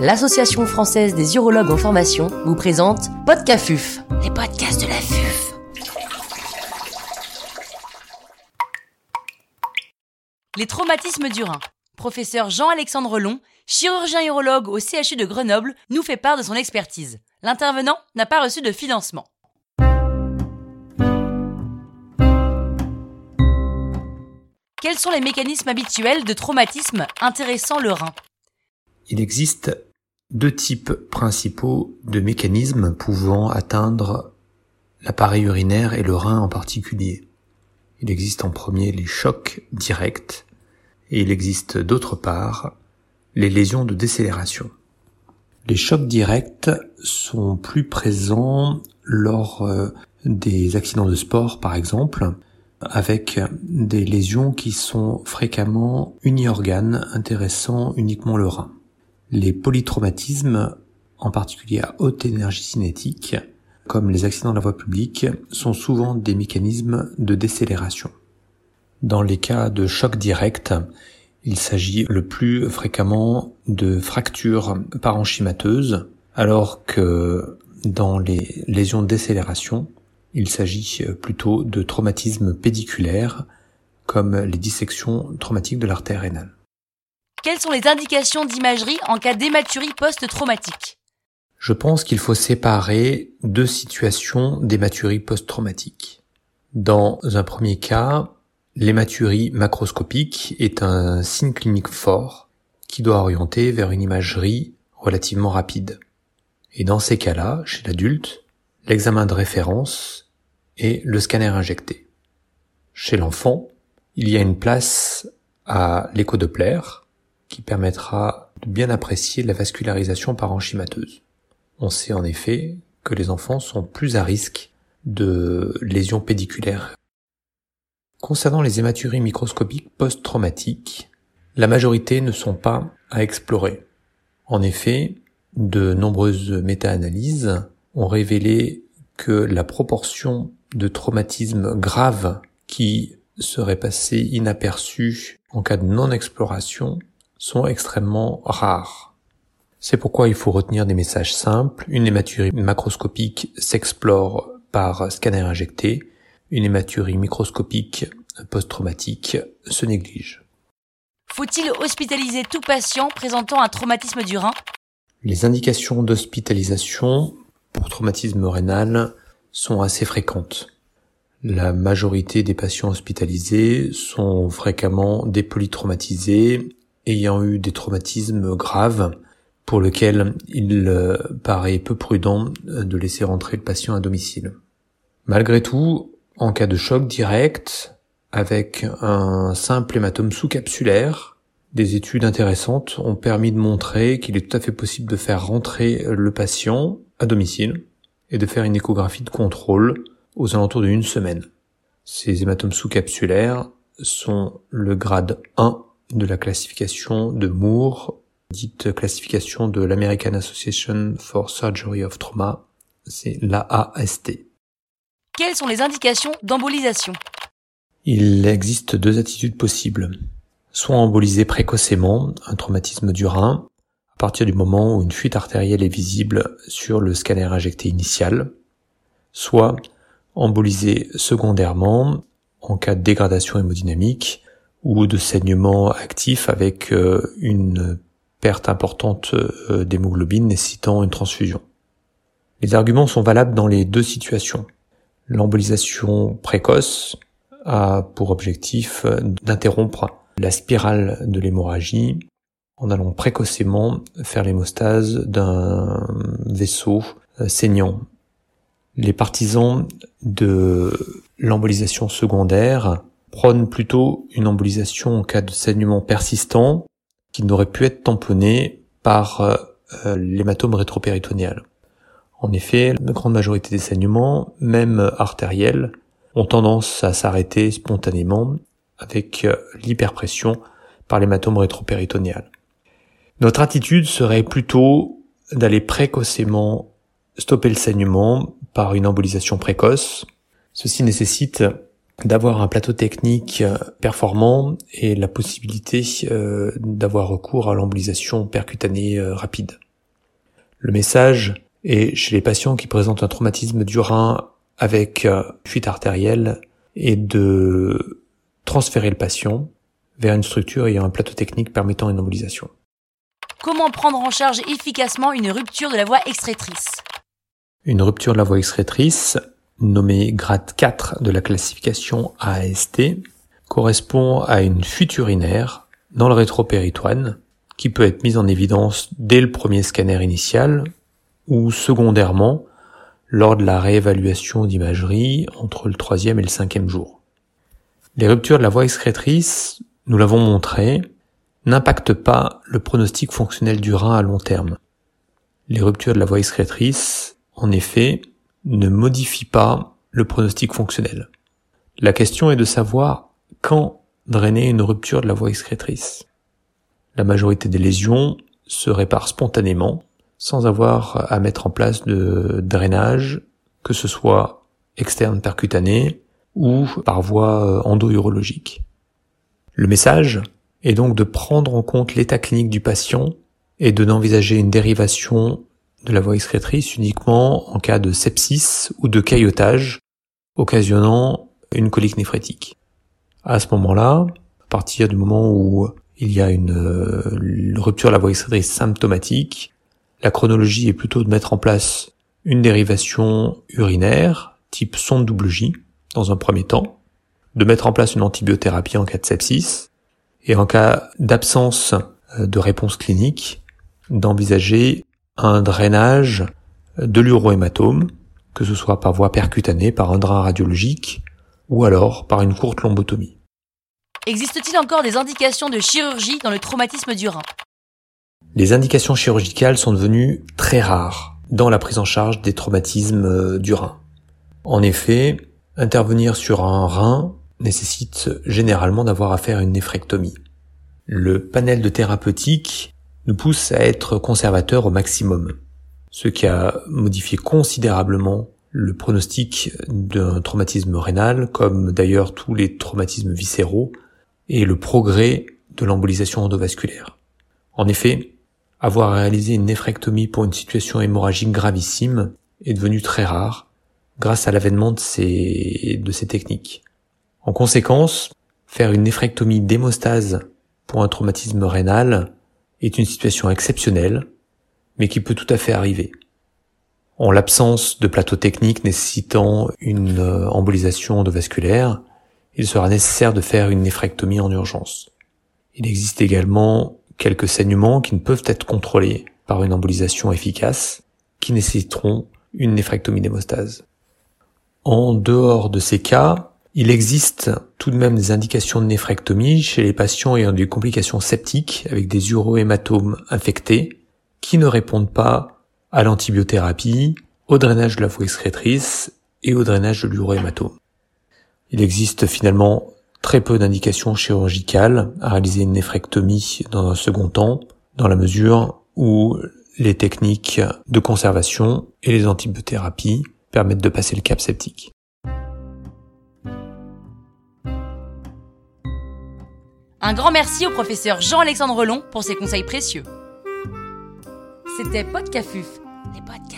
l'Association française des urologues en formation vous présente Podcafuf, les podcasts de la FUF. Les traumatismes du rein. Professeur Jean-Alexandre Long, chirurgien urologue au CHU de Grenoble, nous fait part de son expertise. L'intervenant n'a pas reçu de financement. Quels sont les mécanismes habituels de traumatisme intéressant le rein? Il existe deux types principaux de mécanismes pouvant atteindre l'appareil urinaire et le rein en particulier. Il existe en premier les chocs directs et il existe d'autre part les lésions de décélération. Les chocs directs sont plus présents lors euh, des accidents de sport par exemple, avec des lésions qui sont fréquemment uniorganes intéressant uniquement le rein. Les polytraumatismes, en particulier à haute énergie cinétique, comme les accidents de la voie publique, sont souvent des mécanismes de décélération. Dans les cas de choc direct, il s'agit le plus fréquemment de fractures parenchymateuses, alors que dans les lésions de décélération, il s'agit plutôt de traumatismes pédiculaires, comme les dissections traumatiques de l'artère rénale. Quelles sont les indications d'imagerie en cas d'hématurie post-traumatique Je pense qu'il faut séparer deux situations d'hématurie post-traumatique. Dans un premier cas, l'hématurie macroscopique est un signe clinique fort qui doit orienter vers une imagerie relativement rapide. Et dans ces cas-là, chez l'adulte, l'examen de référence est le scanner injecté. Chez l'enfant, il y a une place à l'échodoppler qui permettra de bien apprécier la vascularisation parenchymateuse. On sait en effet que les enfants sont plus à risque de lésions pédiculaires Concernant les hématuries microscopiques post-traumatiques, la majorité ne sont pas à explorer. En effet, de nombreuses méta-analyses ont révélé que la proportion de traumatismes graves qui seraient passés inaperçus en cas de non-exploration sont extrêmement rares. C'est pourquoi il faut retenir des messages simples. Une hématurie macroscopique s'explore par scanner injecté une hématurie microscopique post-traumatique se néglige. Faut-il hospitaliser tout patient présentant un traumatisme du rein? Les indications d'hospitalisation pour traumatisme rénal sont assez fréquentes. La majorité des patients hospitalisés sont fréquemment dépolytraumatisés ayant eu des traumatismes graves pour lesquels il euh, paraît peu prudent de laisser rentrer le patient à domicile. Malgré tout, en cas de choc direct, avec un simple hématome sous-capsulaire, des études intéressantes ont permis de montrer qu'il est tout à fait possible de faire rentrer le patient à domicile et de faire une échographie de contrôle aux alentours d'une semaine. Ces hématomes sous-capsulaires sont le grade 1 de la classification de Moore, dite classification de l'American Association for Surgery of Trauma, c'est l'AAST. Quelles sont les indications d'embolisation? Il existe deux attitudes possibles. Soit emboliser précocement un traumatisme du rein, à partir du moment où une fuite artérielle est visible sur le scanner injecté initial, soit emboliser secondairement en cas de dégradation hémodynamique ou de saignement actif avec euh, une perte importante euh, d'hémoglobine nécessitant une transfusion. Les arguments sont valables dans les deux situations. L'embolisation précoce a pour objectif d'interrompre la spirale de l'hémorragie en allant précocement faire l'hémostase d'un vaisseau euh, saignant. Les partisans de l'embolisation secondaire prônent plutôt une embolisation en cas de saignement persistant qui n'aurait pu être tamponné par euh, l'hématome rétropéritonéal. En effet, la grande majorité des saignements, même artériels, ont tendance à s'arrêter spontanément avec euh, l'hyperpression par l'hématome rétropéritonéal. Notre attitude serait plutôt d'aller précocement stopper le saignement par une embolisation précoce. Ceci nécessite d'avoir un plateau technique euh, performant et la possibilité euh, d'avoir recours à l'embolisation percutanée rapide. Le message est chez les patients qui présentent un traumatisme du rein avec euh, fuite artérielle et de transférer le patient vers une structure ayant un plateau technique permettant une embolisation. Comment prendre en charge efficacement une rupture de la voie extratrice Une rupture de la voie extratrice, nommée grade 4 de la classification AST, correspond à une fuite urinaire dans le rétropéritoine qui peut être mise en évidence dès le premier scanner initial ou secondairement lors de la réévaluation d'imagerie entre le troisième et le cinquième jour. Les ruptures de la voie excrétrice, nous l'avons montré, n'impactent pas le pronostic fonctionnel du rein à long terme. Les ruptures de la voie excrétrice, en effet, ne modifient pas le pronostic fonctionnel. La question est de savoir quand drainer une rupture de la voie excrétrice. La majorité des lésions se réparent spontanément sans avoir à mettre en place de drainage, que ce soit externe percutané ou par voie euh, endo-urologique. Le message est donc de prendre en compte l'état clinique du patient et de n'envisager une dérivation de la voie excrétrice uniquement en cas de sepsis ou de caillotage occasionnant une colique néphrétique. À ce moment-là, à partir du moment où il y a une, euh, rupture de la voie excrétrice symptomatique, la chronologie est plutôt de mettre en place une dérivation urinaire, type sonde double J, dans un premier temps, de mettre en place une antibiothérapie en cas de sepsis, et en cas d'absence euh, de réponse clinique, d'envisager un drainage de l'urohématome, que ce soit par voie percutanée, par un drain radiologique, ou alors par une courte lombotomie. Existe-t-il encore des indications de chirurgie dans le traumatisme du rein? Les indications chirurgicales sont devenues très rares dans la prise en charge des traumatismes euh, du rein. En effet, intervenir sur un rein nécessite généralement d'avoir à faire une néphrectomie. Le panel de thérapeutique nous pousse à être conservateur au maximum, ce qui a modifié considérablement le pronostic d'un traumatisme rénal, comme d'ailleurs tous les traumatismes viscéraux, et le progrès de l'embolisation endovasculaire. En effet, avoir réalisé une néphrectomie pour une situation hémorragique gravissime est devenu très rare grâce à l'avènement de ces, de ces techniques. En conséquence, faire une néphrectomie d'hémostase pour un traumatisme rénal est une situation exceptionnelle, mais qui peut tout à fait arriver. En l'absence de plateau technique nécessitant une euh, embolisation endovasculaire, il sera nécessaire de faire une néphrectomie en urgence. Il existe également quelques saignements qui ne peuvent être contrôlés par une embolisation efficace, qui nécessiteront une néphrectomie d'hémostase. En dehors de ces cas, il existe tout de même des indications de néphrectomie chez les patients ayant des complications septiques avec des urohématomes infectés qui ne répondent pas à l'antibiothérapie, au drainage de la voie excrétrice et au drainage de l'urohématome. Il existe finalement très peu d'indications chirurgicales à réaliser une néphrectomie dans un second temps, dans la mesure où les techniques de conservation et les antibiothérapies permettent de passer le cap septique. Un grand merci au professeur Jean-Alexandre Long pour ses conseils précieux. C'était Podcafuf, les podcasts.